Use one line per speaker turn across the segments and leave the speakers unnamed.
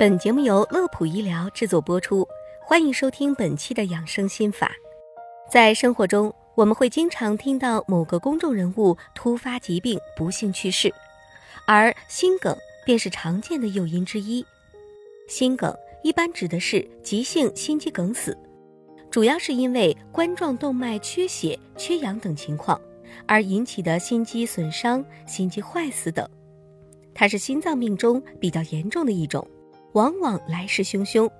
本节目由乐普医疗制作播出，欢迎收听本期的养生心法。在生活中，我们会经常听到某个公众人物突发疾病不幸去世，而心梗便是常见的诱因之一。心梗一般指的是急性心肌梗死，主要是因为冠状动脉缺血、缺氧等情况而引起的心肌损伤、心肌坏死等。它是心脏病中比较严重的一种，往往来势汹汹。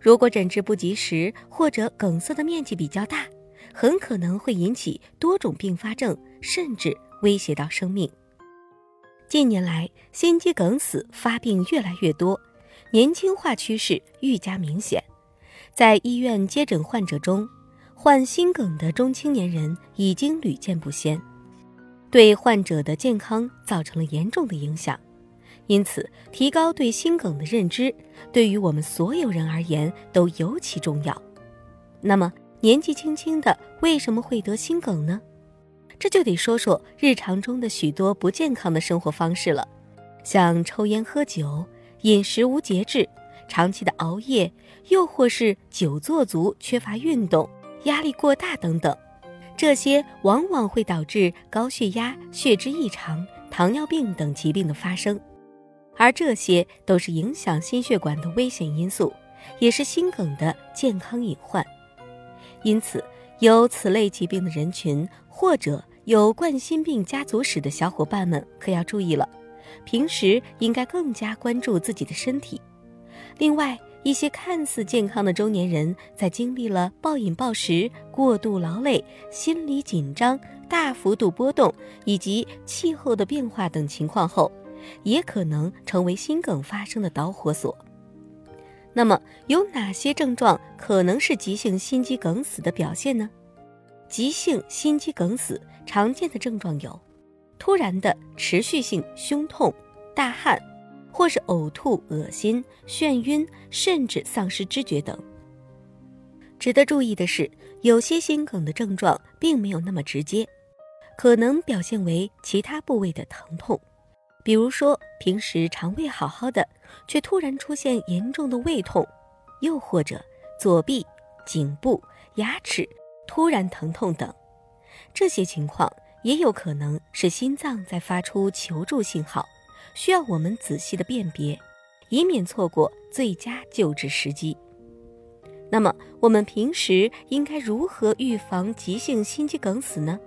如果诊治不及时，或者梗塞的面积比较大，很可能会引起多种并发症，甚至威胁到生命。近年来，心肌梗死发病越来越多，年轻化趋势愈加明显。在医院接诊患者中，患心梗的中青年人已经屡见不鲜，对患者的健康造成了严重的影响。因此，提高对心梗的认知，对于我们所有人而言都尤其重要。那么，年纪轻轻的为什么会得心梗呢？这就得说说日常中的许多不健康的生活方式了，像抽烟喝酒、饮食无节制、长期的熬夜，又或是久坐族、缺乏运动、压力过大等等，这些往往会导致高血压、血脂异常、糖尿病等疾病的发生。而这些都是影响心血管的危险因素，也是心梗的健康隐患。因此，有此类疾病的人群，或者有冠心病家族史的小伙伴们，可要注意了。平时应该更加关注自己的身体。另外，一些看似健康的中年人，在经历了暴饮暴食、过度劳累、心理紧张、大幅度波动以及气候的变化等情况后，也可能成为心梗发生的导火索。那么，有哪些症状可能是急性心肌梗死的表现呢？急性心肌梗死常见的症状有：突然的持续性胸痛、大汗，或是呕吐、恶心、眩晕，甚至丧失知觉等。值得注意的是，有些心梗的症状并没有那么直接，可能表现为其他部位的疼痛。比如说，平时肠胃好好的，却突然出现严重的胃痛，又或者左臂、颈部、牙齿突然疼痛等，这些情况也有可能是心脏在发出求助信号，需要我们仔细的辨别，以免错过最佳救治时机。那么，我们平时应该如何预防急性心肌梗死呢？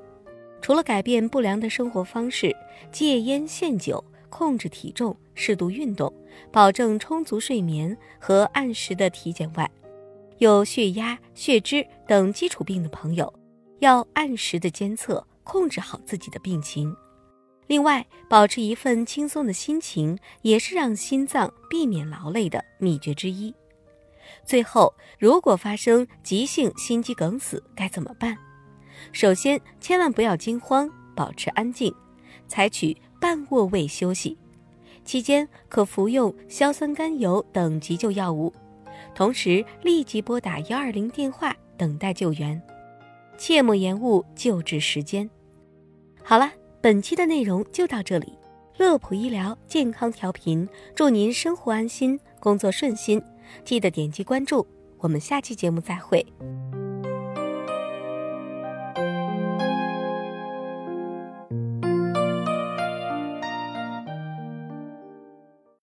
除了改变不良的生活方式，戒烟限酒，控制体重，适度运动，保证充足睡眠和按时的体检外，有血压、血脂等基础病的朋友，要按时的监测，控制好自己的病情。另外，保持一份轻松的心情，也是让心脏避免劳累的秘诀之一。最后，如果发生急性心肌梗死，该怎么办？首先，千万不要惊慌，保持安静，采取半卧位休息。期间可服用硝酸甘油等急救药物，同时立即拨打幺二零电话等待救援，切莫延误救治时间。好了，本期的内容就到这里。乐普医疗健康调频，祝您生活安心，工作顺心。记得点击关注，我们下期节目再会。